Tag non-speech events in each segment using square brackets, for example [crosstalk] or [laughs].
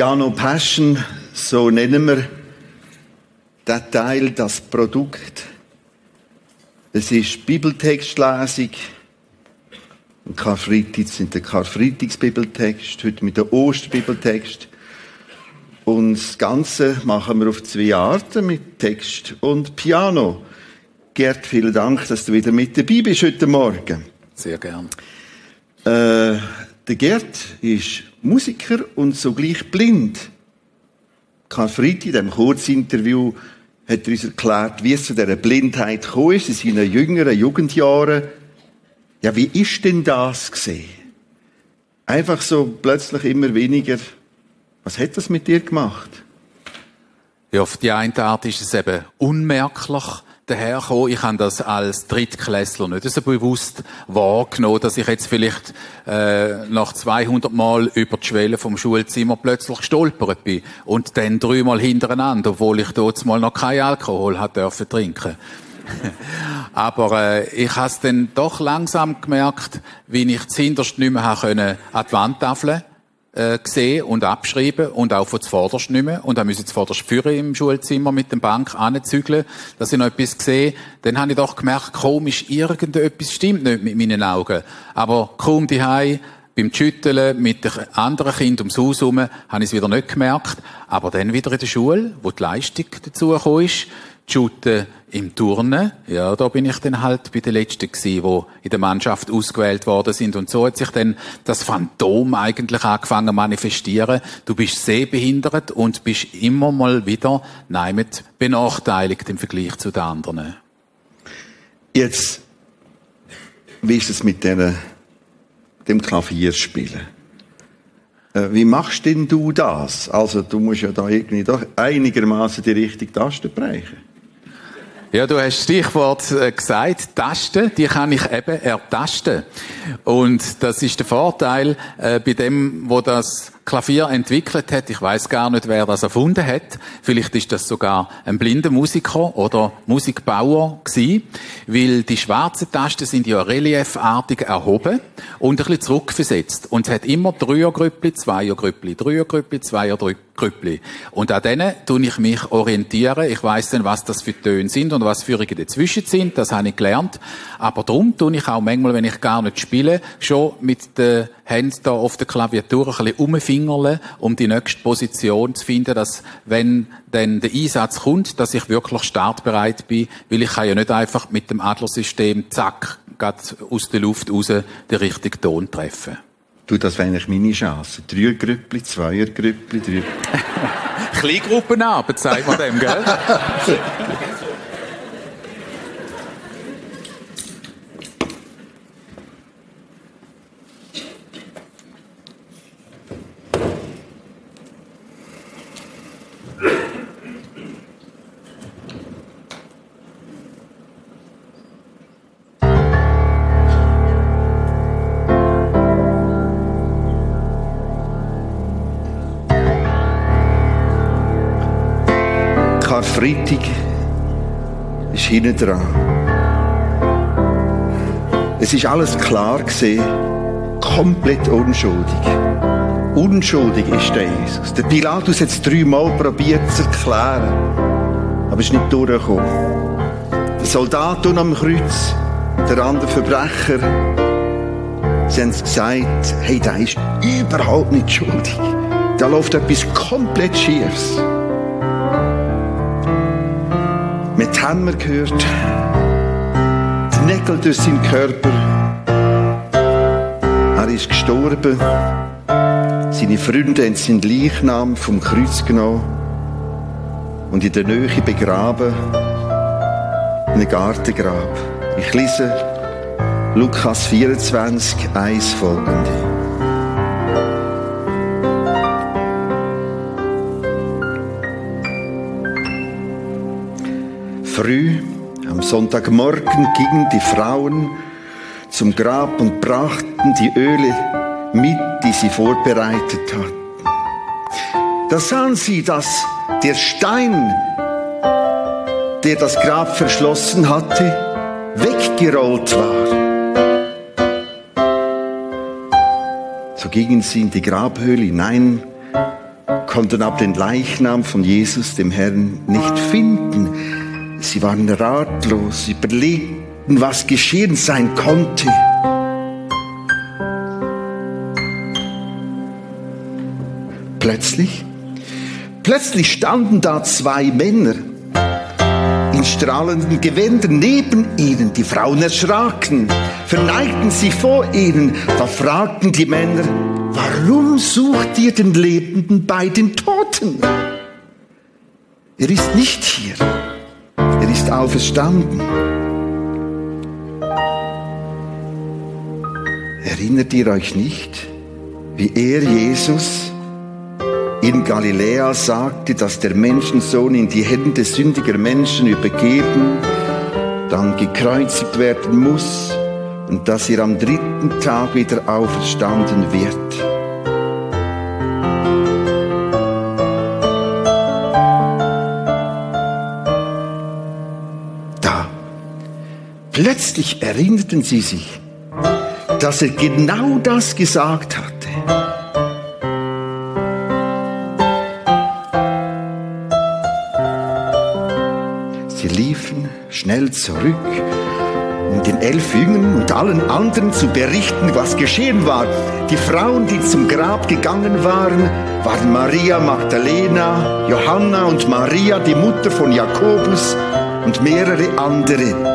Piano Passion, so nennen wir den Teil, das Produkt. Es ist Bibeltextlesung. Am Karfreitag sind der Karfreitagsbibeltext, heute mit der Osterbibeltext. Und das Ganze machen wir auf zwei Arten, mit Text und Piano. Gerd, vielen Dank, dass du wieder mit dabei bist heute Morgen. Sehr gern. Äh, der Gerd ist Musiker und sogleich blind. Karfreitag, in diesem Kurzinterview, hat er uns erklärt, wie es zu dieser Blindheit gekommen ist, in seinen jüngeren Jugendjahren. Ja, wie ist denn das gesehen? Einfach so plötzlich immer weniger. Was hat das mit dir gemacht? Ja, auf die eine Art ist es eben unmerklich daherkommen. Ich habe das als Drittklässler nicht so bewusst wahrgenommen, dass ich jetzt vielleicht äh, nach 200 Mal über die Schwelle vom Schulzimmer plötzlich gestolpert bin und dann dreimal hintereinander, obwohl ich dort mal noch keinen Alkohol hat dürfen trinken. [laughs] Aber äh, ich habe es dann doch langsam gemerkt, wie ich zuhinterst nicht mehr können an die Wandtafel äh, gesehen und abschreiben und auch von zuvorderst nicht mehr. Und dann müssen zuvorderst führen im Schulzimmer mit dem Bank anzügeln, dass ich noch etwas sehe. Dann habe ich doch gemerkt, komisch, irgendetwas stimmt nicht mit meinen Augen. Aber kaum die beim Schütteln mit den anderen Kindern ums Haus herum, habe ich es wieder nicht gemerkt. Aber dann wieder in der Schule, wo die Leistung dazu ist, Shooten im Turnen, ja, da bin ich dann halt bei den Letzten gewesen, die in der Mannschaft ausgewählt worden sind. Und so hat sich dann das Phantom eigentlich angefangen zu manifestieren. Du bist sehbehindert und bist immer mal wieder, nein, benachteiligt im Vergleich zu den anderen. Jetzt, wie ist es mit der, dem Klavierspielen? Äh, wie machst denn du das? Also, du musst ja da irgendwie doch einigermaßen die richtige Taste bereichen. Ja, du hast Stichwort äh, gesagt, Tasten, die kann ich eben ertasten. Und das ist der Vorteil äh, bei dem, wo das Klavier entwickelt hat. Ich weiß gar nicht, wer das erfunden hat. Vielleicht ist das sogar ein blinder Musiker oder Musikbauer gewesen, weil die schwarzen Tasten sind ja reliefartig erhoben und ein bisschen zurückversetzt. Und es hat immer Dreiergrüppli, Zweiergrüppli, Dreiergrüppli, Zweiergrüppli. Und an denen tue ich mich orientieren. Ich weiß dann, was das für Töne sind und was Führungen dazwischen sind. Das habe ich gelernt. Aber darum tue ich auch manchmal, wenn ich gar nicht spiele, schon mit den Händen da auf der Klaviatur ein bisschen umfingerle, um die nächste Position zu finden, dass, wenn dann der Einsatz kommt, dass ich wirklich startbereit bin, weil ich kann ja nicht einfach mit dem Adlersystem zack, aus der Luft raus den richtigen Ton treffen. Du, das wäre eigentlich meine Chance. Dreiergrüppli, Zweiergrüppli, drei... Kleingruppenarbeit, sagt man dem, gell? [laughs] dran. Es ist alles klar gesehen, komplett unschuldig. Unschuldig ist der Jesus. Der Pilatus hat es dreimal probiert zu erklären, aber es ist nicht durchgekommen. Der Soldat am Kreuz, der andere Verbrecher, sie haben gesagt, hey, der ist überhaupt nicht schuldig. Da läuft etwas komplett Schiefs. Mit Hämmer gehört, die Nägel durch seinen Körper. Er ist gestorben. Seine Freunde haben seinen Leichnam vom Kreuz genommen und in der Nähe begraben, in einem Gartengrab. Ich lese Lukas 24, 1 folgende. Früh, am Sonntagmorgen, gingen die Frauen zum Grab und brachten die Öle mit, die sie vorbereitet hatten. Da sahen sie, dass der Stein, der das Grab verschlossen hatte, weggerollt war. So gingen sie in die Grabhöhle hinein, konnten aber den Leichnam von Jesus, dem Herrn, nicht finden. Sie waren ratlos, überlegten, was geschehen sein konnte. Plötzlich, plötzlich standen da zwei Männer in strahlenden Gewändern neben ihnen. Die Frauen erschraken, verneigten sich vor ihnen. Da fragten die Männer, warum sucht ihr den Lebenden bei den Toten? Er ist nicht hier, er ist auferstanden. Erinnert ihr euch nicht, wie er, Jesus, in Galiläa sagte, dass der Menschensohn in die Hände sündiger Menschen übergeben, dann gekreuzigt werden muss und dass er am dritten Tag wieder auferstanden wird. Plötzlich erinnerten sie sich, dass er genau das gesagt hatte. schnell zurück, um den elf Jüngern und allen anderen zu berichten, was geschehen war. Die Frauen, die zum Grab gegangen waren, waren Maria Magdalena, Johanna und Maria, die Mutter von Jakobus und mehrere andere.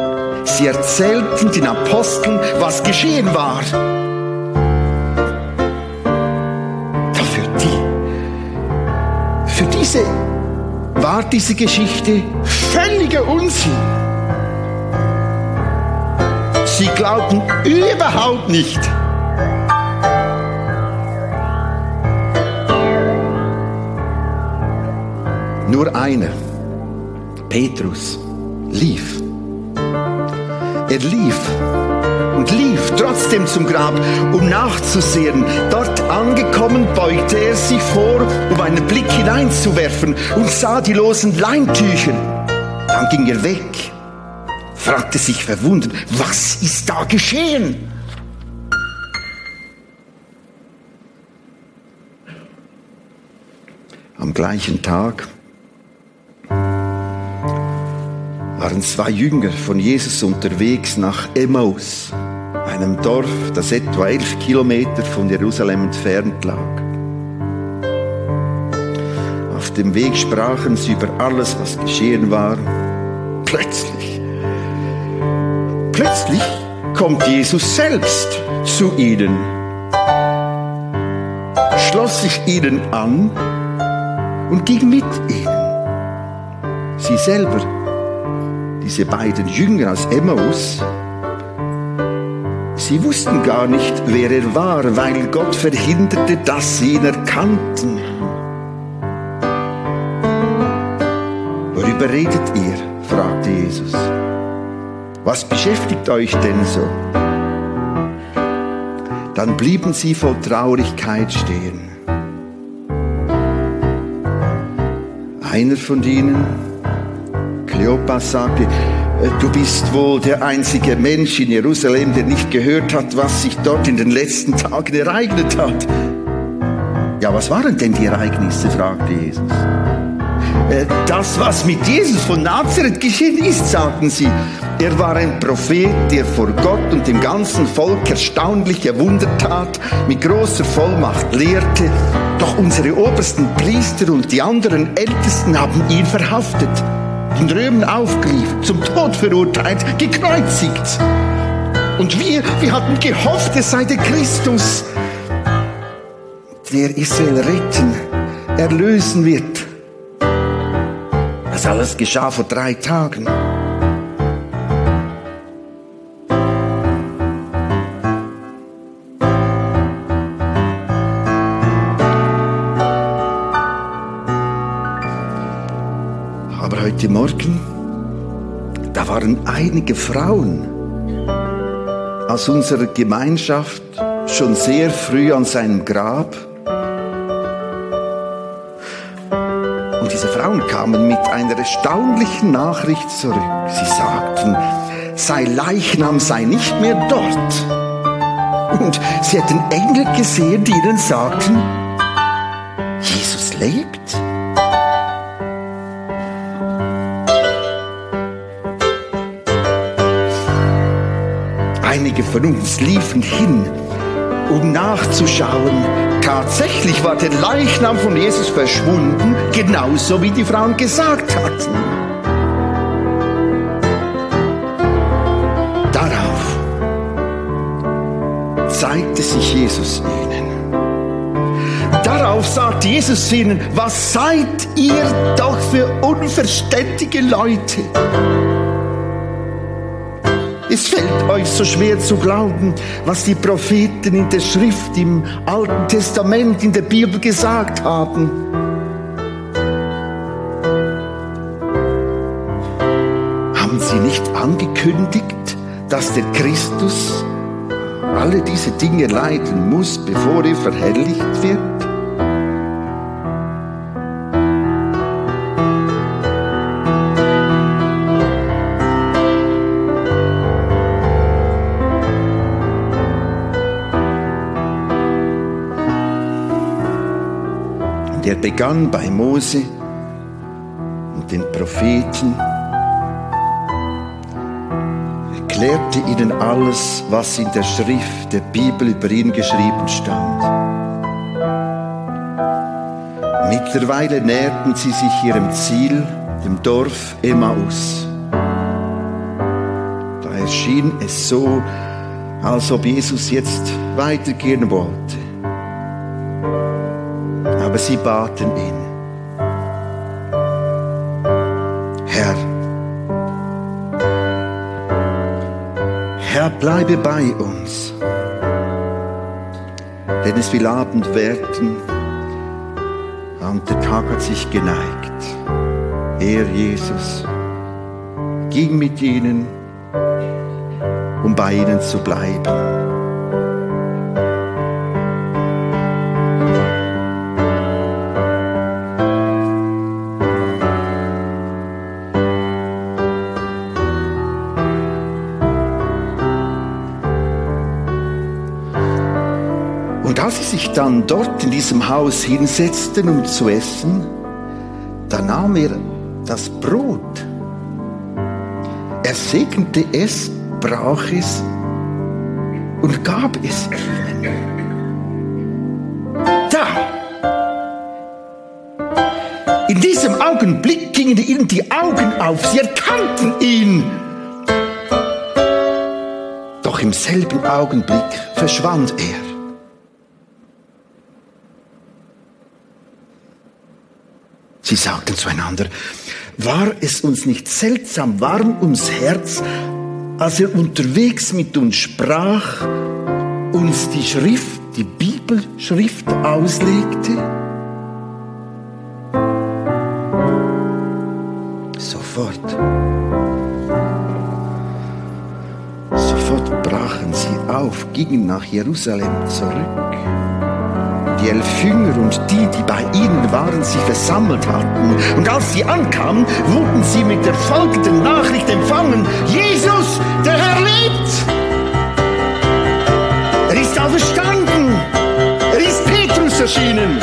Sie erzählten den Aposteln, was geschehen war. Für die, für diese war diese Geschichte völliger Unsinn. Sie glaubten überhaupt nicht. Nur einer, Petrus, lief. Er lief und lief trotzdem zum Grab, um nachzusehen. Dort angekommen beugte er sich vor, um einen Blick hineinzuwerfen und sah die losen Leintücher. Dann ging er weg fragte sich verwundert, was ist da geschehen? Am gleichen Tag waren zwei Jünger von Jesus unterwegs nach Emmaus, einem Dorf, das etwa elf Kilometer von Jerusalem entfernt lag. Auf dem Weg sprachen sie über alles, was geschehen war. Plötzlich Plötzlich kommt Jesus selbst zu ihnen, schloss sich ihnen an und ging mit ihnen. Sie selber, diese beiden Jünger aus Emmaus, sie wussten gar nicht, wer er war, weil Gott verhinderte, dass sie ihn erkannten. Worüber redet ihr? fragte Jesus. Was beschäftigt euch denn so? Dann blieben sie voll Traurigkeit stehen. Einer von ihnen, Kleopas, sagte, äh, du bist wohl der einzige Mensch in Jerusalem, der nicht gehört hat, was sich dort in den letzten Tagen ereignet hat. Ja, was waren denn die Ereignisse? fragte Jesus. Äh, das, was mit Jesus von Nazareth geschehen ist, sagten sie. Er war ein Prophet, der vor Gott und dem ganzen Volk erstaunliche Wunder tat, mit großer Vollmacht lehrte. Doch unsere obersten Priester und die anderen Ältesten haben ihn verhaftet, den Römern aufgeliefert, zum Tod verurteilt, gekreuzigt. Und wir, wir hatten gehofft, es sei der Christus, der Israel retten, erlösen wird. Das alles geschah vor drei Tagen. Waren einige Frauen aus unserer Gemeinschaft schon sehr früh an seinem Grab. Und diese Frauen kamen mit einer erstaunlichen Nachricht zurück. Sie sagten, sein Leichnam sei nicht mehr dort. Und sie hätten Engel gesehen, die ihnen sagten, Jesus lebt? Von uns liefen hin, um nachzuschauen. Tatsächlich war der Leichnam von Jesus verschwunden, genauso wie die Frauen gesagt hatten. Darauf zeigte sich Jesus ihnen. Darauf sagte Jesus ihnen, was seid ihr doch für unverständige Leute? Es fällt euch so schwer zu glauben, was die Propheten in der Schrift, im Alten Testament, in der Bibel gesagt haben. Haben sie nicht angekündigt, dass der Christus alle diese Dinge leiden muss, bevor er verherrlicht wird? Begann bei Mose und den Propheten, erklärte ihnen alles, was in der Schrift der Bibel über ihn geschrieben stand. Mittlerweile näherten sie sich ihrem Ziel, dem Dorf Emmaus. Da erschien es so, als ob Jesus jetzt weitergehen wollte sie baten ihn. Herr, Herr, bleibe bei uns, denn es will Abend werden und der Tag hat sich geneigt. Er, Jesus, ging mit ihnen, um bei ihnen zu bleiben. Dann dort in diesem Haus hinsetzten, um zu essen, da nahm er das Brot. Er segnete es, brach es und gab es ihnen. Da! In diesem Augenblick gingen ihnen die Augen auf, sie erkannten ihn. Doch im selben Augenblick verschwand er. Sie sagten zueinander, war es uns nicht seltsam warm ums Herz, als er unterwegs mit uns sprach, uns die Schrift, die Bibelschrift auslegte? Sofort. Sofort brachen sie auf, gingen nach Jerusalem zurück elf Jünger und die, die bei ihnen waren, sich versammelt hatten. Und als sie ankamen, wurden sie mit der folgenden Nachricht empfangen. Jesus, der Herr lebt! Er ist auferstanden! Er ist Petrus erschienen!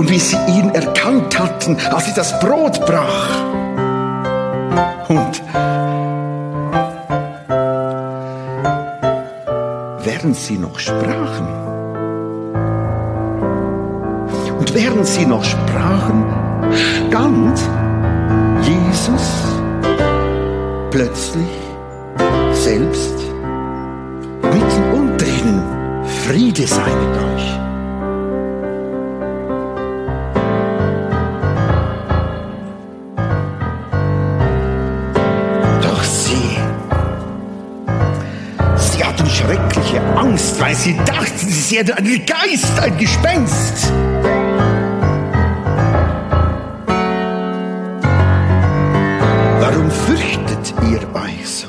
Und wie sie ihn erkannt hatten, als sie das Brot brach. Und während sie noch sprachen, und während sie noch sprachen, stand Jesus plötzlich selbst Friede sei euch. ist er ein Geist, ein Gespenst. Warum fürchtet ihr euch so?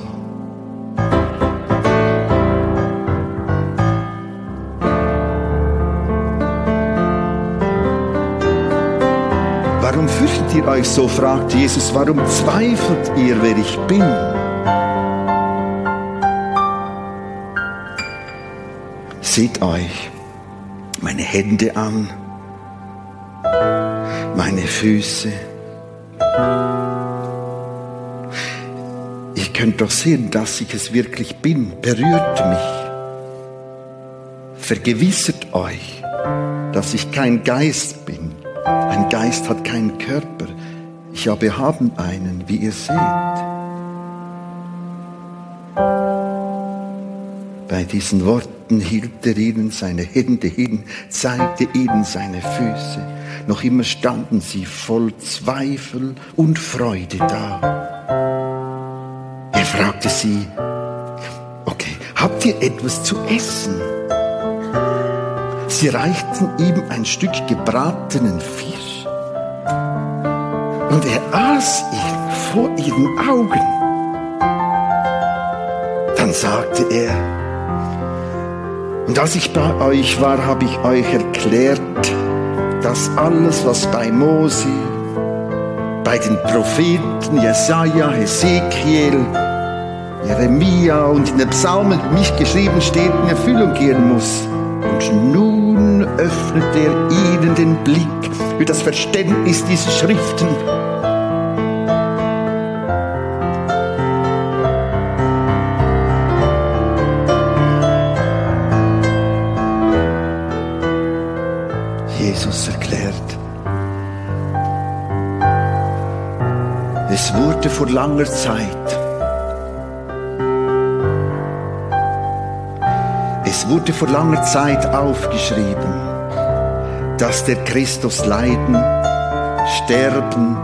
Warum fürchtet ihr euch so? fragt Jesus. Warum zweifelt ihr, wer ich bin? Seht euch meine Hände an, meine Füße. Ihr könnt doch sehen, dass ich es wirklich bin. Berührt mich. Vergewissert euch, dass ich kein Geist bin. Ein Geist hat keinen Körper. Ich aber haben einen, wie ihr seht. Bei diesen Worten hielt er ihnen seine Hände hin, zeigte ihnen seine Füße. Noch immer standen sie voll Zweifel und Freude da. Er fragte sie, okay, habt ihr etwas zu essen? Sie reichten ihm ein Stück gebratenen Fisch und er aß ihn vor ihren Augen. Dann sagte er, und als ich bei euch war, habe ich euch erklärt, dass alles, was bei Mose, bei den Propheten Jesaja, Hesekiel, Jeremia und in den Psalmen mich geschrieben steht, in Erfüllung gehen muss. Und nun öffnet er ihnen den Blick für das Verständnis dieser Schriften. Jesus erklärt, es wurde vor langer Zeit Es wurde vor langer Zeit aufgeschrieben, dass der Christus leiden, sterben,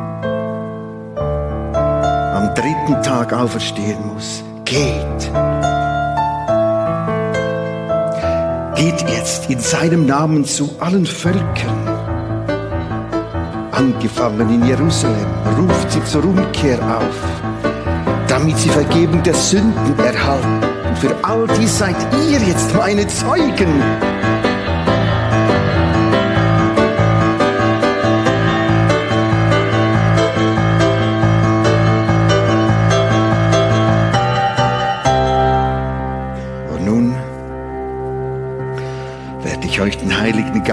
am dritten Tag auferstehen muss. Geht. Geht jetzt in seinem Namen zu allen Völkern. Angefangen in Jerusalem, ruft sie zur Umkehr auf, damit sie Vergebung der Sünden erhalten für all dies seid ihr jetzt meine Zeugen.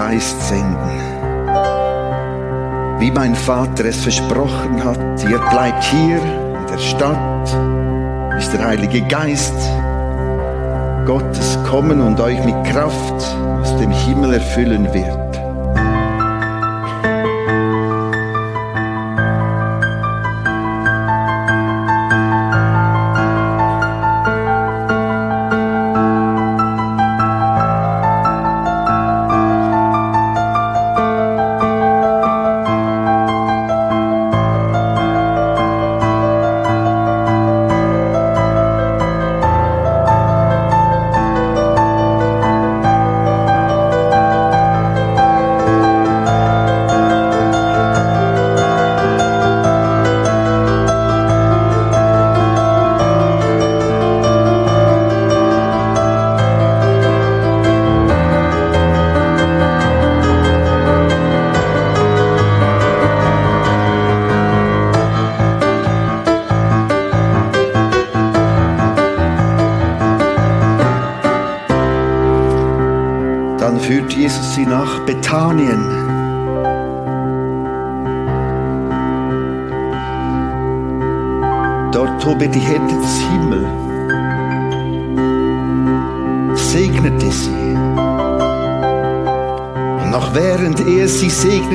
Geist senden. Wie mein Vater es versprochen hat, ihr bleibt hier in der Stadt, bis der Heilige Geist Gottes kommen und euch mit Kraft aus dem Himmel erfüllen wird.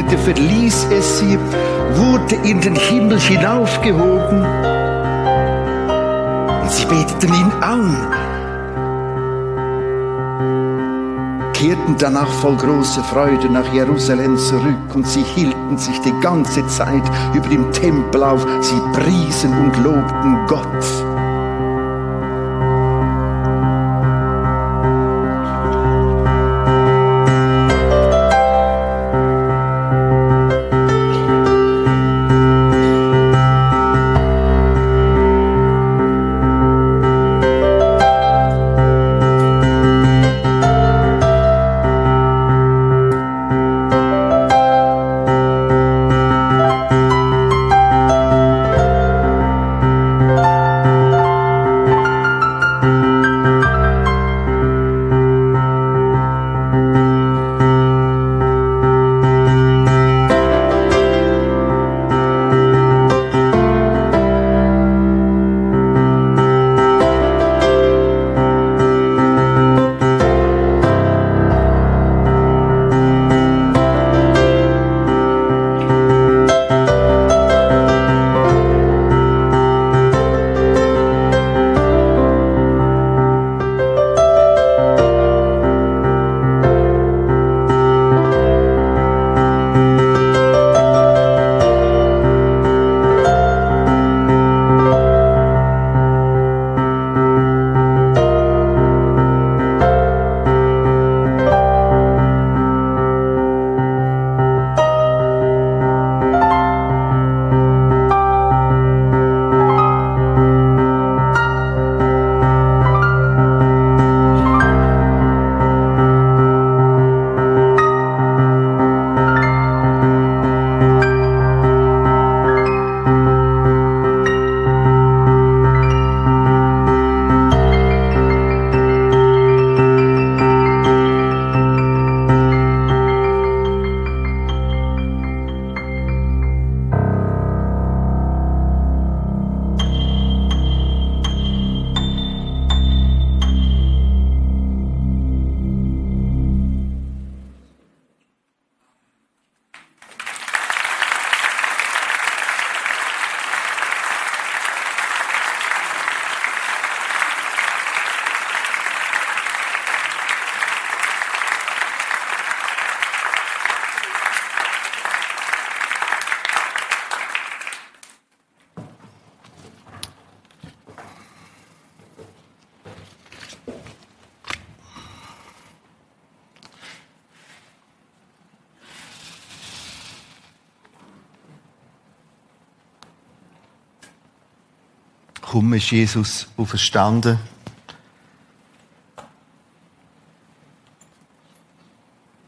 Segnete, verließ er sie, wurde in den Himmel hinaufgehoben. Und sie beteten ihn an kehrten danach voll großer Freude nach Jerusalem zurück und sie hielten sich die ganze Zeit über dem Tempel auf, sie priesen und lobten Gott. Kaum ist Jesus auferstanden.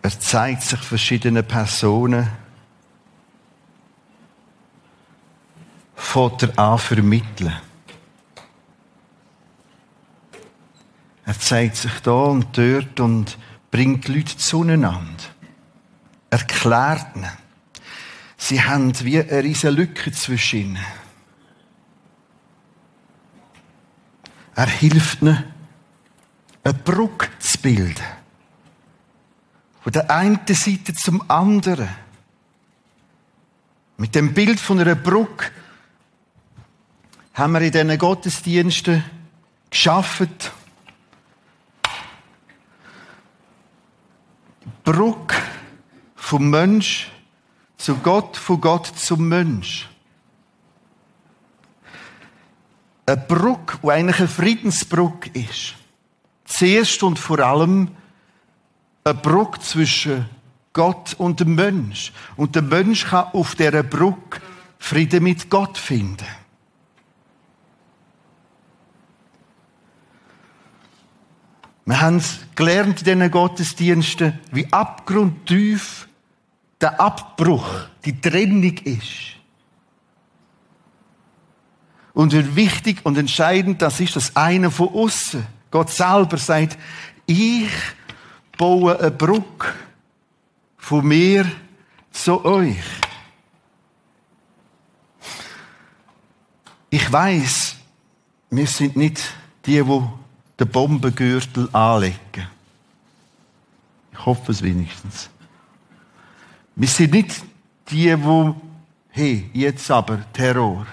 Er zeigt sich verschiedenen Personen. Fährt er an vermitteln. Er zeigt sich da und dort und bringt die Leute zueinander. Erklärt ihnen. Sie haben wie eine riesige Lücke zwischen ihnen. Er hilft ihnen, eine Brücke zu bilden. Von der einen Seite zum anderen. Mit dem Bild von einer Brücke haben wir in diesen Gottesdiensten geschaffen. Brücke vom Mensch zu Gott, von Gott zum Mensch. Eine Brücke, die eigentlich eine Friedensbrücke ist. Zuerst und vor allem eine Brücke zwischen Gott und dem Mensch. Und der Mensch kann auf dieser Brücke Frieden mit Gott finden. Wir haben gelernt in diesen Gottesdiensten, wie abgrundtief der Abbruch, die Trennung ist. Und wichtig und entscheidend das ist, dass einer von außen, Gott selber sagt, ich baue eine Brücke von mir zu euch. Ich weiß, wir sind nicht die, die den Bombengürtel anlegen. Ich hoffe es wenigstens. Wir sind nicht die, die, hey, jetzt aber Terror.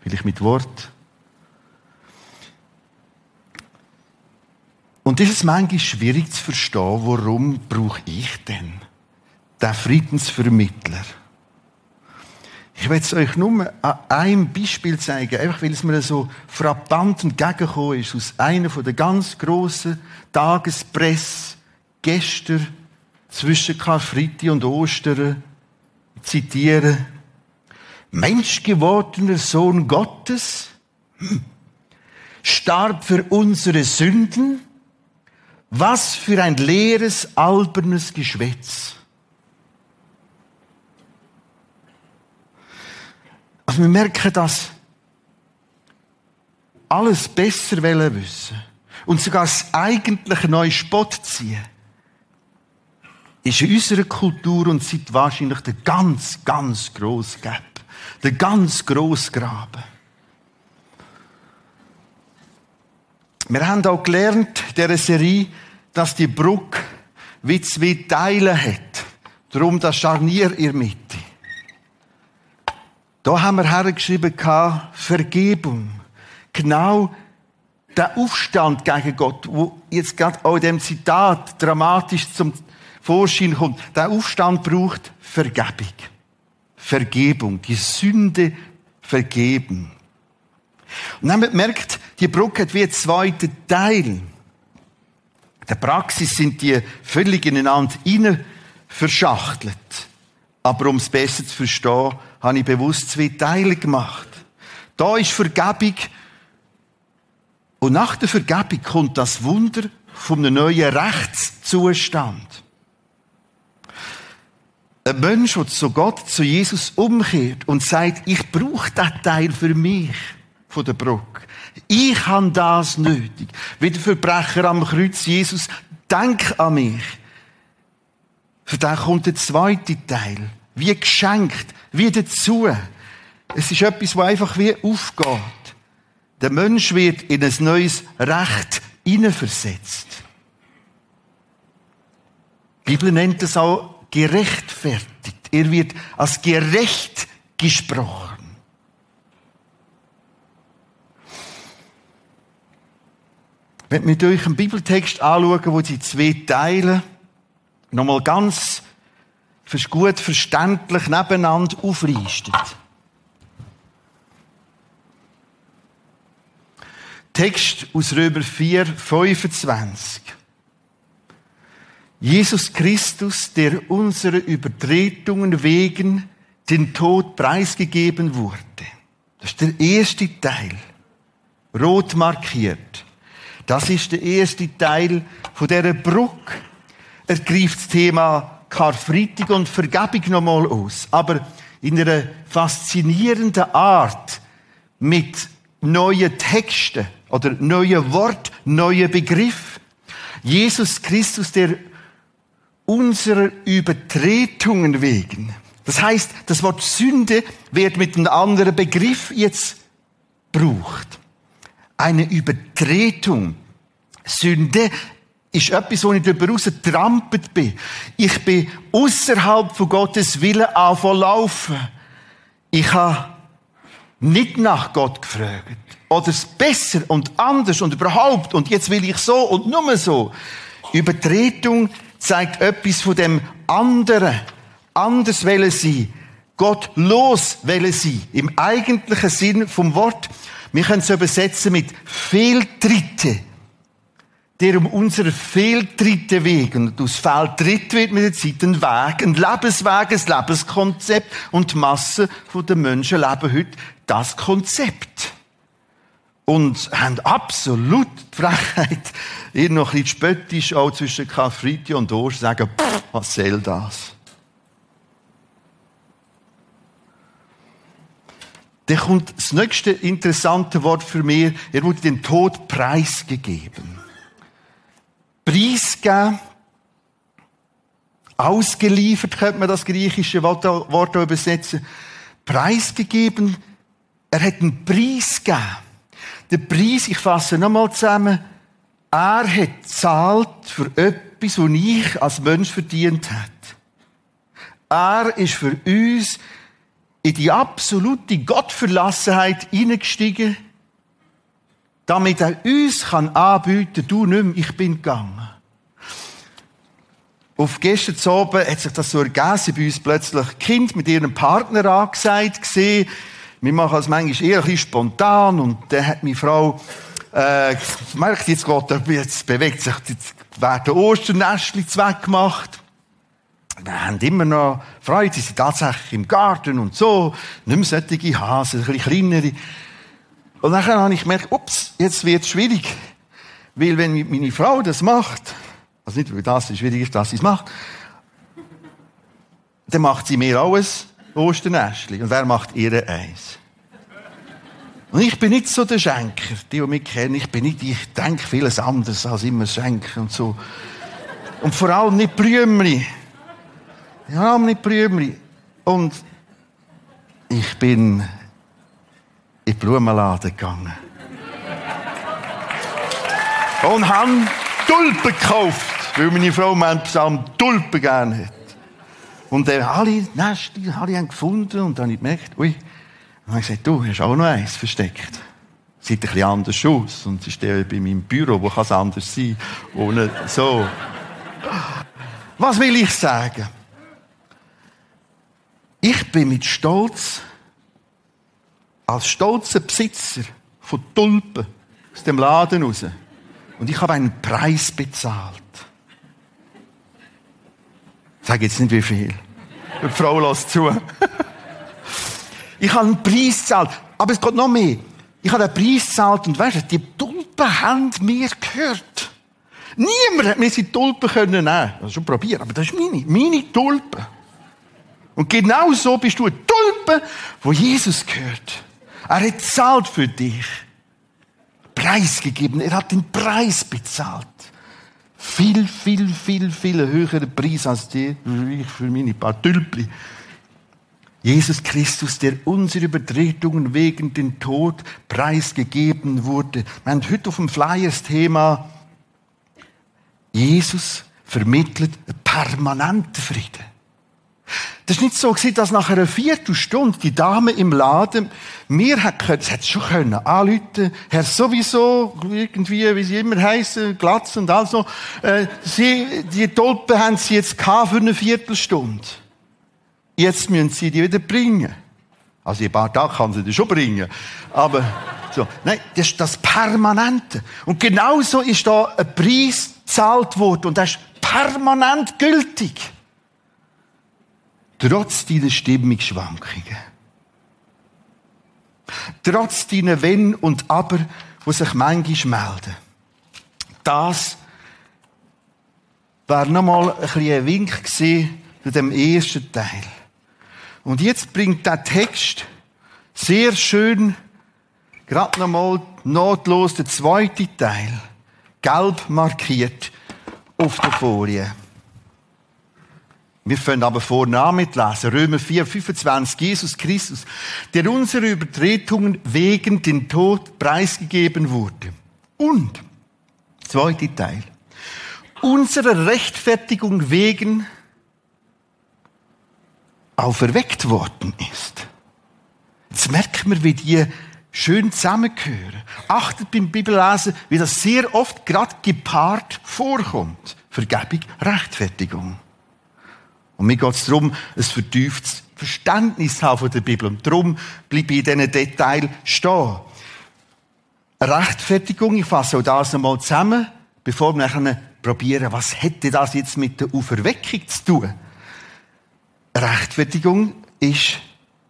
Vielleicht mit Wort. Und ist es manchmal schwierig zu verstehen, warum brauche ich denn den Friedensvermittler? Ich will es euch nur an einem Beispiel zeigen, einfach weil es mir so frappant entgegengekommen ist, aus einer der ganz grossen Tagespresse gestern zwischen Karfreitag und Ostern. Ich zitiere. Menschgewordener Sohn Gottes hm, starb für unsere Sünden. Was für ein leeres, albernes Geschwätz. Also wir merken, dass alles besser wollen wissen und sogar das eigentliche neue Spott ziehen, ist in unserer Kultur und seit wahrscheinlich der ganz, ganz grosse Gap. Der ganz grosse Graben. Wir haben auch gelernt, in dieser Serie, dass die Brücke wie zwei Teile hat. Darum das Scharnier in der Mitte. Da haben wir hergeschrieben, Vergebung. Genau der Aufstand gegen Gott, wo jetzt gerade auch in dem Zitat dramatisch zum Vorschein kommt. Der Aufstand braucht Vergebung. Vergebung. Die Sünde vergeben. Und dann merkt, die Brücke hat wie einen zweiten Teil. Der Praxis sind die völlig ineinander hinein verschachtelt. Aber um es besser zu verstehen, habe ich bewusst zwei Teile gemacht. Da ist Vergebung. Und nach der Vergebung kommt das Wunder von einem neuen Rechtszustand. Ein Mensch, der zu Gott, zu Jesus umkehrt und sagt, ich brauche diesen Teil für mich von der Brücke. Ich habe das nötig. Wie der Verbrecher am Kreuz, Jesus, denk an mich. Für den kommt der zweite Teil wie geschenkt, wie dazu. Es ist etwas, was einfach wie aufgeht. Der Mensch wird in ein neues Recht hineinversetzt. Die Bibel nennt es auch gerechtfertigt. Er wird als gerecht gesprochen. Wenn wir durch einen Bibeltext anschauen, wo die zwei Teile nochmal ganz gut verständlich nebeneinander auflistet. Text aus Römer 4, 25. Jesus Christus, der unsere Übertretungen wegen den Tod preisgegeben wurde, Das ist der erste Teil. Rot markiert. Das ist der erste Teil von dieser Brücke. Er greift das Thema Karfreitag und Vergebung nochmal aus. Aber in einer faszinierenden Art mit neuen Texten oder neuen Wort, neuen Begriff. Jesus Christus, der unserer Übertretungen wegen. Das heißt, das Wort Sünde wird mit einem anderen Begriff jetzt braucht. Eine Übertretung. Sünde ist etwas, wo ich darüber raus trampelt bin. Ich bin außerhalb von Gottes Willen laufen. Ich habe nicht nach Gott gefragt. Oder es besser und anders und überhaupt und jetzt will ich so und nur so. Übertretung zeigt etwas von dem anderen. Anders wollen sie. Gott los wollen sie. Im eigentlichen Sinn vom Wort. Wir können es übersetzen mit Fehltritte der um unsere Fehltritte wegen. Und aus Fehltritt wird mit der Zeit ein Weg, ein Lebensweg, ein Lebenskonzept. Und die Masse der Menschen leben heute das Konzept. Und haben absolut die Frechheit, ihr noch ein bisschen spöttisch auch zwischen Karfreitag und Ostern sagen, was soll das? Dann kommt das nächste interessante Wort für mich. Er wurde den Tod preisgegeben preisgeben, ausgeliefert, könnte man das griechische Wort übersetzen, preisgegeben, er hat einen Preis gegeben. Der Preis, ich fasse nochmal zusammen, er hat zahlt für etwas, was ich als Mensch verdient hat. Er ist für uns in die absolute Gottverlassenheit hineingestiegen, damit er uns kann anbieten, du nicht mehr, ich bin gegangen. Auf gestern Abend hat sich das so ergeben, bei uns plötzlich Kind mit ihrem Partner angesagt gesehen. Wir machen das manchmal eher ein bisschen spontan und dann hat meine Frau äh, merkt, jetzt geht jetzt bewegt sich, jetzt werden Osternestchen weggemacht. Wir haben immer noch Freude, sie sind tatsächlich im Garten und so, nicht mehr solche Hasen, ein bisschen kleinere. Und dann habe ich gemerkt, ups, jetzt wird es schwierig. Weil wenn meine Frau das macht, also nicht, weil das schwierig ist, dass sie es macht, dann macht sie mir auch ein Osternestchen. Und wer macht ihr eins? Und ich bin nicht so der Schenker, die, die mich kennen. Ich bin nicht, ich denke vieles anderes als immer schenken und so. Und vor allem nicht Blümli. Ja, nicht Blümli. Und ich bin in den Blumenladen gegangen. Und haben Tulpen gekauft, weil meine Frau meinen Psalm Tulpen gerne hat. Und dann alle Nestchen, alle haben gefunden und dann habe ich gemerkt, ui, dann habe ich gesagt, du hast auch noch eins versteckt. Sieht ein bisschen anders aus. Und sie steht bei meinem Büro, wo kann es anders sein? Ohne so. Was will ich sagen? Ich bin mit Stolz als stolzer Besitzer von Tulpen aus dem Laden raus. Und ich habe einen Preis bezahlt. Ich sage jetzt nicht wie viel. Die Frau lässt zu. ich habe einen Preis gezahlt. Aber es geht noch mehr. Ich habe einen Preis gezahlt und weißt du, die Tulpen haben mir gehört. Niemand hat mir diese Tulpen können nehmen. Also schon probieren, aber das ist meine, meine Tulpen. Und genau so bist du eine Tulpe, wo Jesus gehört. Er hat zahlt für dich. Preis gegeben. Er hat den Preis bezahlt. Viel, viel, viel, viel höheren Preis als die, für meine paar Tülpli. Jesus Christus, der unsere Übertretungen wegen den Tod preisgegeben wurde. Haben heute auf dem Flyers Thema Jesus vermittelt permanenten Frieden. Das ist nicht so dass nach einer Viertelstunde die Dame im Laden mir hat können, das hätte schon können, anrufen, Herr sowieso, irgendwie, wie sie immer heißen, Glatz und also, äh, sie, die Tulpen haben sie jetzt für eine Viertelstunde. Jetzt müssen sie die wieder bringen. Also ein paar Tage kann sie die schon bringen. Aber, so. Nein, das ist das Permanente. Und genauso ist da ein Preis gezahlt worden und das ist permanent gültig. Trotz dieser Stimmungsschwankungen. Trotz deinen Wenn und Aber, wo sich manchmal melden. Das wäre nochmal ein, ein Wink gewesen zu dem ersten Teil. Und jetzt bringt der Text sehr schön, gerade nochmal notlos der zweite Teil, gelb markiert auf der Folie. Wir fangen aber vorne an mit lesen. Römer 4, 25. Jesus Christus, der unsere Übertretungen wegen den Tod preisgegeben wurde. Und, zweiter Teil, unserer Rechtfertigung wegen auferweckt worden ist. Jetzt merken wir, wie die schön zusammengehören. Achtet beim Bibellesen, wie das sehr oft gerade gepaart vorkommt. Vergebung, Rechtfertigung. Und mir geht es darum, ein vertieftes Verständnis haben von der Bibel. Und darum bleibe ich in diesen Details stehen. Rechtfertigung, ich fasse auch das einmal zusammen, bevor wir nachher probieren, was hätte das jetzt mit der Auferweckung zu tun? Rechtfertigung ist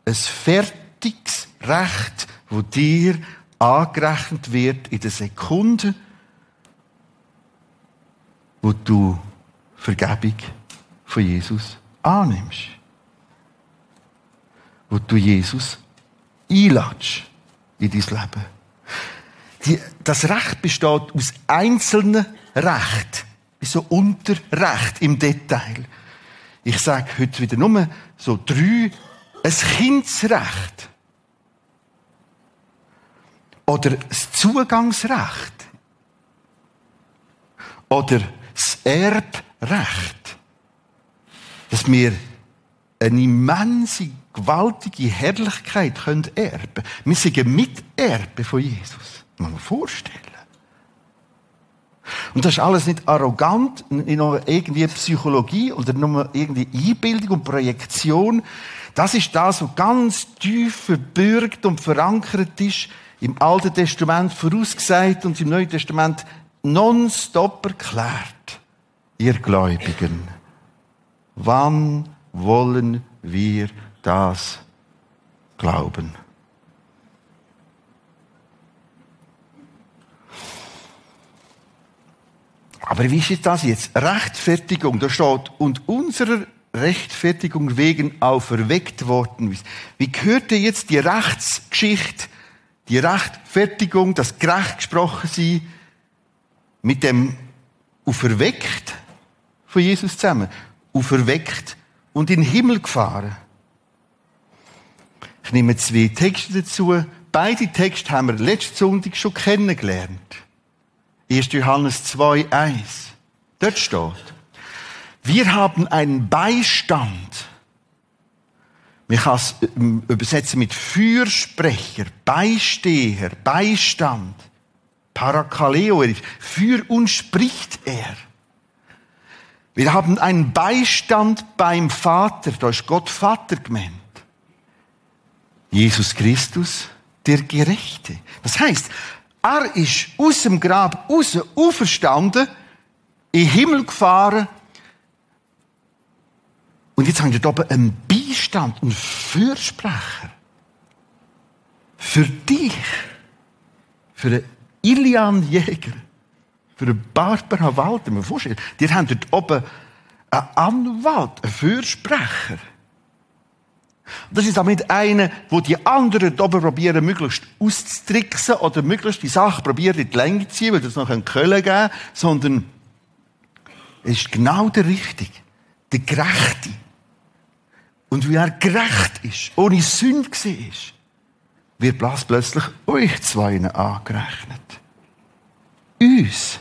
ein fertiges Recht, wo dir angerechnet wird in der Sekunde, wo du Vergebung von Jesus annimmst. Wo du Jesus einladest in dein Leben. Die, das Recht besteht aus einzelnen Rechten, so Unterrecht im Detail. Ich sage heute wieder nur so drei, ein Kindsrecht. Oder das Zugangsrecht. Oder das Erbrecht dass wir eine immense, gewaltige Herrlichkeit können erben Wir sind Miterbe von Jesus. Das muss man vorstellen. Und das ist alles nicht arrogant, nicht nur irgendwie Psychologie oder nur irgendwie Einbildung und Projektion. Das ist das, was ganz tief verbürgt und verankert ist, im Alten Testament vorausgesagt und im Neuen Testament nonstop erklärt. Ihr Gläubigen. Wann wollen wir das glauben? Aber wie ist das jetzt? Rechtfertigung, da steht, und unserer Rechtfertigung wegen auferweckt worden. Wie gehört jetzt die Rechtsgeschichte, die Rechtfertigung, das gerecht gesprochen sie mit dem auferweckt von Jesus zusammen? Auferweckt und in den Himmel gefahren. Ich nehme zwei Texte dazu. Beide Texte haben wir letzten Sonntag schon kennengelernt. 1. Johannes 2, 1. Dort steht, wir haben einen Beistand. Man kann es ähm, übersetzen mit Fürsprecher, Beisteher, Beistand. Parakaleo, für uns spricht er. Wir haben einen Beistand beim Vater, da ist Gott Vater gemeint. Jesus Christus, der Gerechte. Das heißt, er ist aus dem Grab raus auferstanden, in den Himmel gefahren. Und jetzt haben wir hier oben einen Beistand, einen Fürsprecher. Für dich. Für einen Ilian Jäger für eine Barbara Walter, man vorstellen, die haben dort oben einen Anwalt, einen Fürsprecher. Das ist nicht einer, wo die anderen dort oben probieren, möglichst auszutricksen oder möglichst die Sache probieren, in die Länge zu ziehen, weil das noch ein Köln geben sondern es ist genau der Richtige, der Gerechte. Und wie er gerecht ist, ohne Sünde war, wird plötzlich euch zwei angerechnet. Uns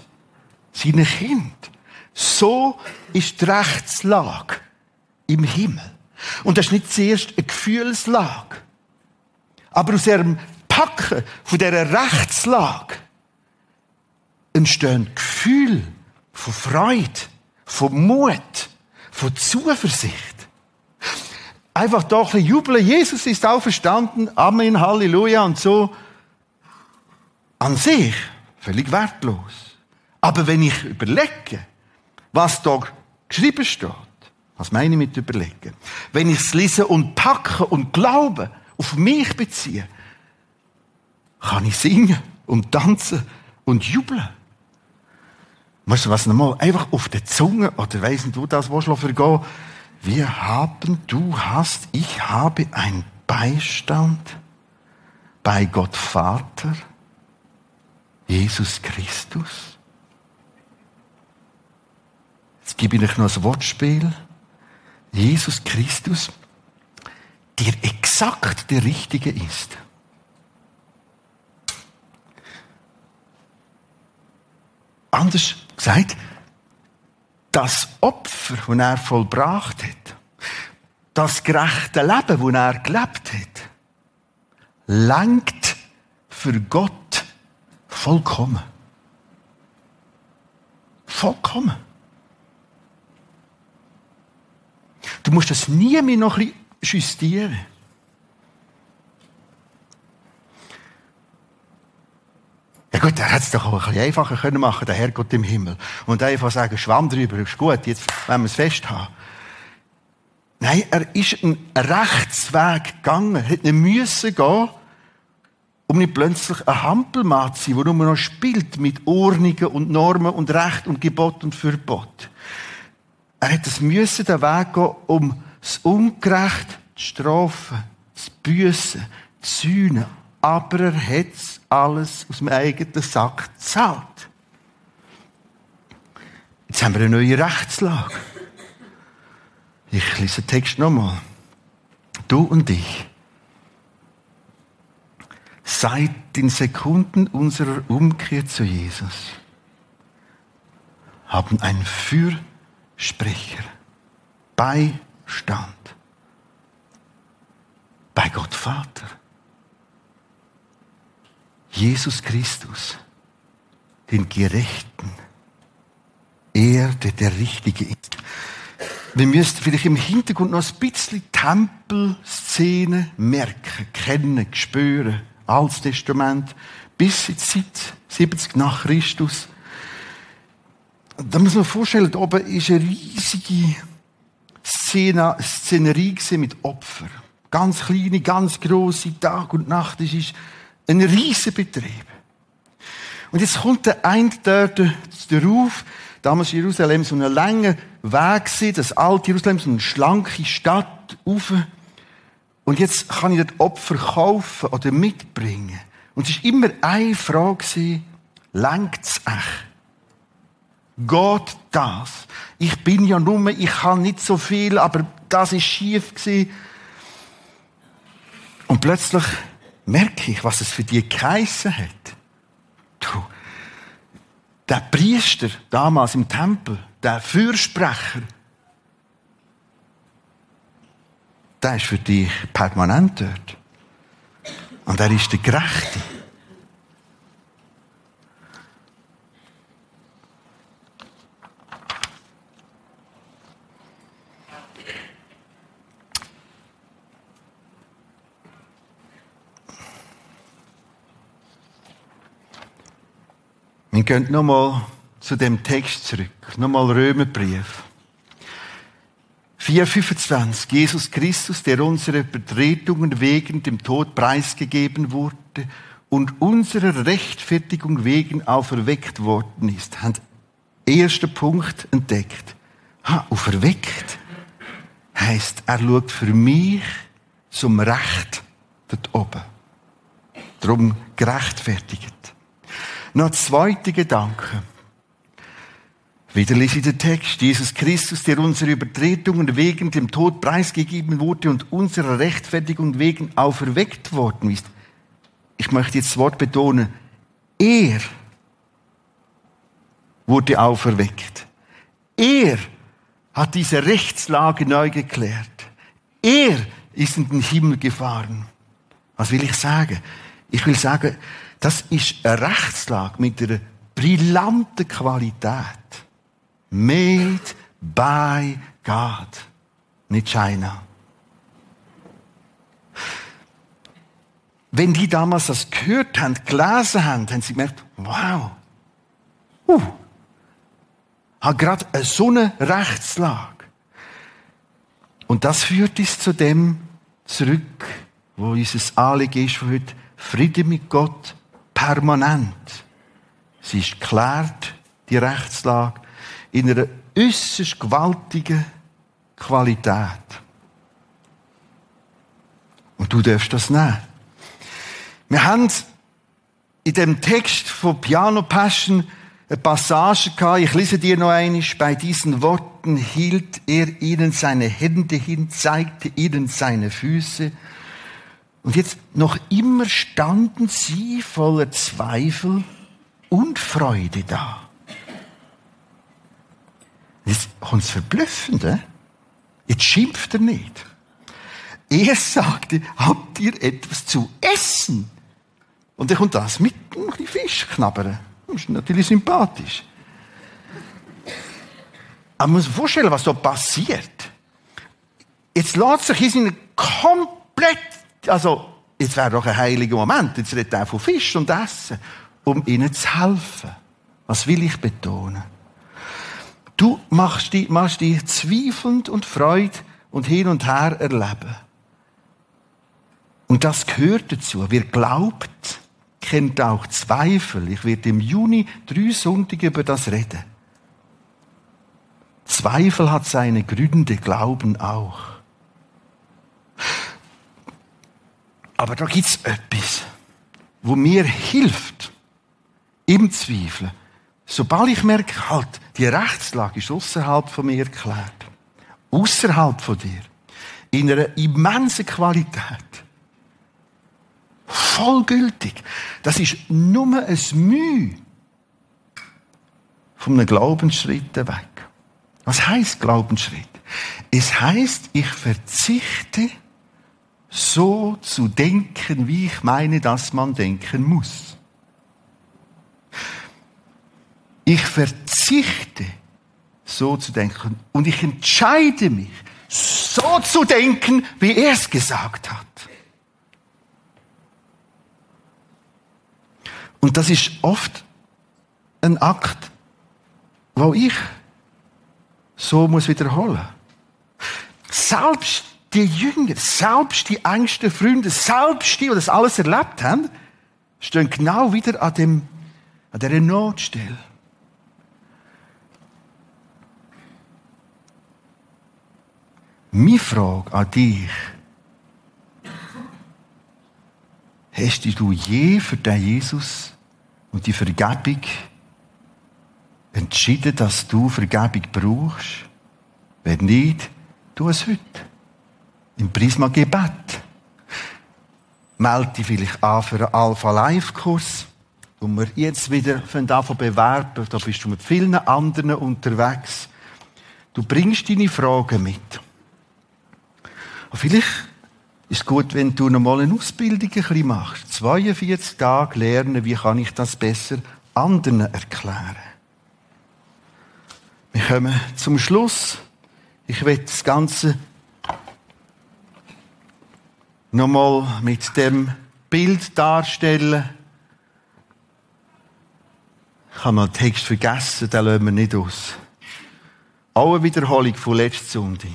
seine Kind. So ist die Rechtslage im Himmel. Und das ist nicht zuerst eine Gefühlslage. Aber aus ihrem Packen von dieser Rechtslage entstehen Gefühle von Freude, von Mut, von Zuversicht. Einfach doch ein jubeln. Jesus ist auferstanden. Amen, Halleluja und so. An sich völlig wertlos. Aber wenn ich überlege, was da geschrieben steht, was meine ich mit überlegen? Wenn ich es lese und packe und glaube, auf mich beziehe, kann ich singen und tanzen und jubeln. Weißt du was nochmal? Einfach auf der Zunge, oder nicht, wo das willst, vergehen. Wir haben, du hast, ich habe einen Beistand bei Gott Vater, Jesus Christus. Jetzt gebe ich euch noch ein Wortspiel. Jesus Christus, der exakt der Richtige ist. Anders gesagt, das Opfer, das er vollbracht hat, das gerechte Leben, das er gelebt hat, langt für Gott vollkommen. Vollkommen. Du musst das nie mehr noch ein bisschen justieren. Ja gut, er hätte es doch auch ein bisschen einfacher können machen, der Herrgott im Himmel. Und einfach sagen, schwamm drüber, ist gut, jetzt wenn wir es festhaben. Nein, er ist einen Rechtsweg gegangen, er hätte nicht müssen gehen, um nicht plötzlich ein Hampelmann zu sein, der nur noch spielt mit Ordnungen und Normen und Recht und Gebot und Verbot. Er hätte es müssen, den Weg gehen, um das Ungerecht zu strafen, zu büssen, zu sühnen. Aber er hat alles aus dem eigenen Sack gezahlt. Jetzt haben wir eine neue Rechtslage. Ich lese den Text nochmal. Du und ich. Seit den Sekunden unserer Umkehr zu Jesus haben einen Fürsprecher, Beistand bei Gott Vater. Jesus Christus, den Gerechten, er, der der Richtige ist. Wir müssen vielleicht im Hintergrund noch ein bisschen Tempelszene merken, kennen, spüren. Altes Testament bis in die Zeit 70 nach Christus. Da muss man sich vorstellen, da oben ist eine riesige Szene, Szenerie mit Opfern. Ganz kleine, ganz große Tag und Nacht. Das ist ein riesen Betrieb. Und jetzt kommt der eine dort darauf, damals Jerusalem so ein langer Weg war, das alte Jerusalem, so eine schlanke Stadt, rauf. Und jetzt kann ich dort Opfer kaufen oder mitbringen. Und es war immer eine Frage, lenkt es echt? Geht das? Ich bin ja nur, ich kann nicht so viel, aber das ist schief gewesen. Und plötzlich merke ich, was es für die geheissen hat. Du, der Priester damals im Tempel, der Fürsprecher, der ist für dich permanent dort. Und er ist der Gerechte. Wir gehen nochmal zu dem Text zurück. Nochmal Römerbrief. 4,25. Jesus Christus, der unsere Betretungen wegen dem Tod preisgegeben wurde und unserer Rechtfertigung wegen auferweckt worden ist. Haben erster Punkt entdeckt. Ha, auferweckt heißt, er schaut für mich zum Recht dort oben. Darum gerechtfertigt. Noch zweiter Gedanke. Wieder lese ich den Text. Jesus Christus, der unsere Übertretungen wegen dem Tod preisgegeben wurde und unserer Rechtfertigung wegen auferweckt worden ist. Ich möchte jetzt das Wort betonen. Er wurde auferweckt. Er hat diese Rechtslage neu geklärt. Er ist in den Himmel gefahren. Was will ich sagen? Ich will sagen, das ist eine Rechtslage mit einer brillanten Qualität. Made by God. Nicht China. Wenn die damals das gehört haben, gelesen haben, haben sie gemerkt, wow, uh, hat gerade so eine Rechtslage. Und das führt uns zu dem zurück, wo unser Anliegen ist von heute, Frieden mit Gott, permanent. Sie ist geklärt, die Rechtslage, in einer äußerst gewaltigen Qualität. Und du darfst das nehmen. Wir haben in dem Text von Piano Passion eine Passage gehabt, ich lese dir noch einmal, bei diesen Worten hielt er ihnen seine Hände hin, zeigte ihnen seine Füße. Und jetzt noch immer standen sie voller Zweifel und Freude da. Jetzt kommt das Verblüffende. Jetzt schimpft er nicht. Er sagte, habt ihr etwas zu essen? Und dann kommt das mit einem Fisch knabbern. Das ist natürlich sympathisch. Aber man muss sich vorstellen, was da passiert. Jetzt lässt sich in seinen komplett, also, jetzt wäre doch ein heiliger Moment, jetzt redet er von Fisch und Essen, um ihnen zu helfen. Was will ich betonen? Du machst die, machst die zweifelnd und Freude und hin und her erleben. Und das gehört dazu. Wer glaubt, kennt auch Zweifel. Ich werde im Juni drei Sonntage über das reden. Zweifel hat seine Gründe, Glauben auch. Aber da gibt's etwas, wo mir hilft im Zweifeln. Sobald ich merke, halt, die Rechtslage ist außerhalb von mir erklärt, außerhalb von dir, in einer immensen Qualität, vollgültig. Das ist nur ein Mühe von einem Glaubensschritt weg. Was heißt Glaubensschritt? Es heißt, ich verzichte, so zu denken, wie ich meine, dass man denken muss. Ich verzichte, so zu denken. Und ich entscheide mich, so zu denken, wie er es gesagt hat. Und das ist oft ein Akt, wo ich so muss wiederholen. Selbst die Jünger, selbst die engsten Freunde, selbst die, die das alles erlebt haben, stehen genau wieder an dem, an dieser Notstelle. Meine Frage an dich. Hast du je für den Jesus und die Vergebung entschieden, dass du Vergebung brauchst? Wenn nicht, tu es heute. Im Prisma Gebet. Melde dich vielleicht an für einen Alpha Live Kurs, wo wir jetzt wieder davon bewerben. Da bist du mit vielen anderen unterwegs. Du bringst deine Fragen mit. Und vielleicht ist es gut, wenn du noch mal eine Ausbildung ein bisschen machst. 42 Tage lernen, wie kann ich das besser anderen erklären. Wir kommen zum Schluss. Ich werde das Ganze nochmal mit dem Bild darstellen. Ich habe mal den Text vergessen, den lassen wir nicht aus. Auch eine Wiederholung von letzter Sonntag.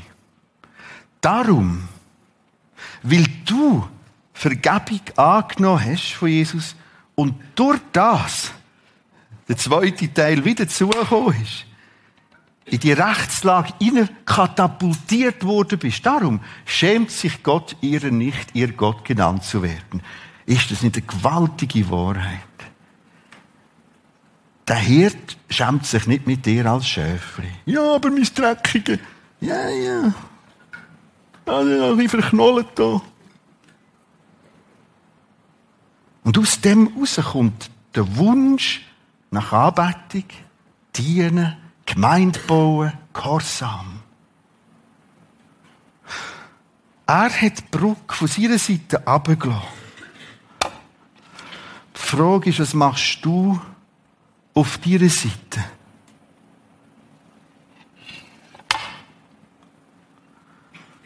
Darum, weil du Vergebung angenommen hast von Jesus und durch das der zweite Teil wieder zugekommen ist, in die Rechtslage katapultiert worden bist. Darum schämt sich Gott ihrer nicht, ihr Gott genannt zu werden. Ist das nicht eine gewaltige Wahrheit? Der Hirt schämt sich nicht mit dir als Schäfli. Ja, aber mein Dreckige. Ja, ja. Also, ein bisschen verknollt da. Und aus dem heraus kommt der Wunsch nach Anbetung, Dienen, Gemeinde bauen, Gehorsam. Er hat die Brücke von seiner Seite abgelassen. Die Frage ist, was machst du auf deiner Seite?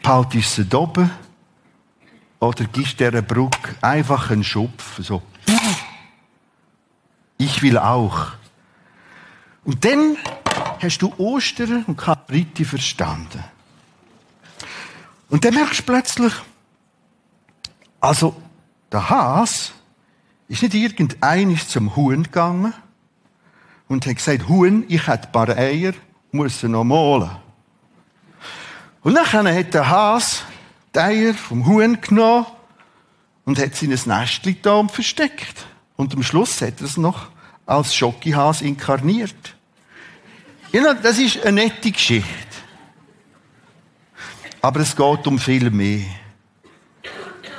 Behaltest du sie oben oder gibst dieser Brücke einfach einen Schupf, so. Ich will auch. Und dann hast du Ostern und Karfreitag verstanden. Und dann merkst du plötzlich, also, der Has, ist nicht irgendeines zum Huhn gegangen und hat gesagt, Huhn, ich hätte ein paar Eier, muss noch malen. Und dann hat der Hase die Eier vom Huhn genommen und hat sie in ein Nestchen da versteckt. Und am Schluss hat er es noch als Schokihas inkarniert. Ja, das ist eine nette Geschichte. Aber es geht um viel mehr.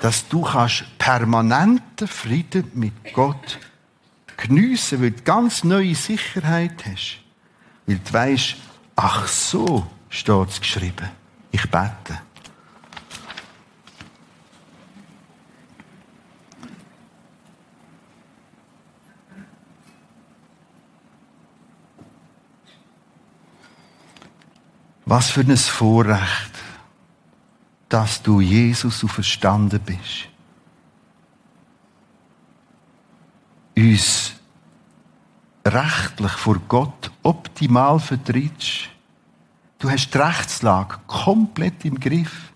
Dass du kannst permanenten Frieden mit Gott geniessen, weil du ganz neue Sicherheit hast. Weil du weißt, ach so steht es geschrieben. Ich bete. Was für ein Vorrecht, dass du Jesus verstanden bist. Uns rechtlich vor Gott optimal vertrittst. Du hast die Rechtslage komplett im Griff.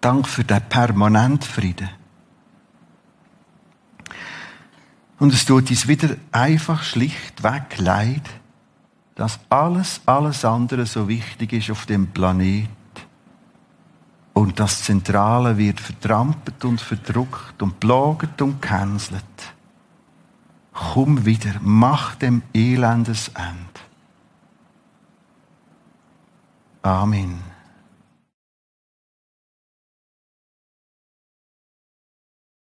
Dank für den permanenten Frieden. Und es tut uns wieder einfach schlichtweg leid, dass alles, alles andere so wichtig ist auf dem Planet. Und das Zentrale wird vertrampelt und verdruckt und plagt und cancelt. Komm wieder, mach dem Elendes Ende. Amen.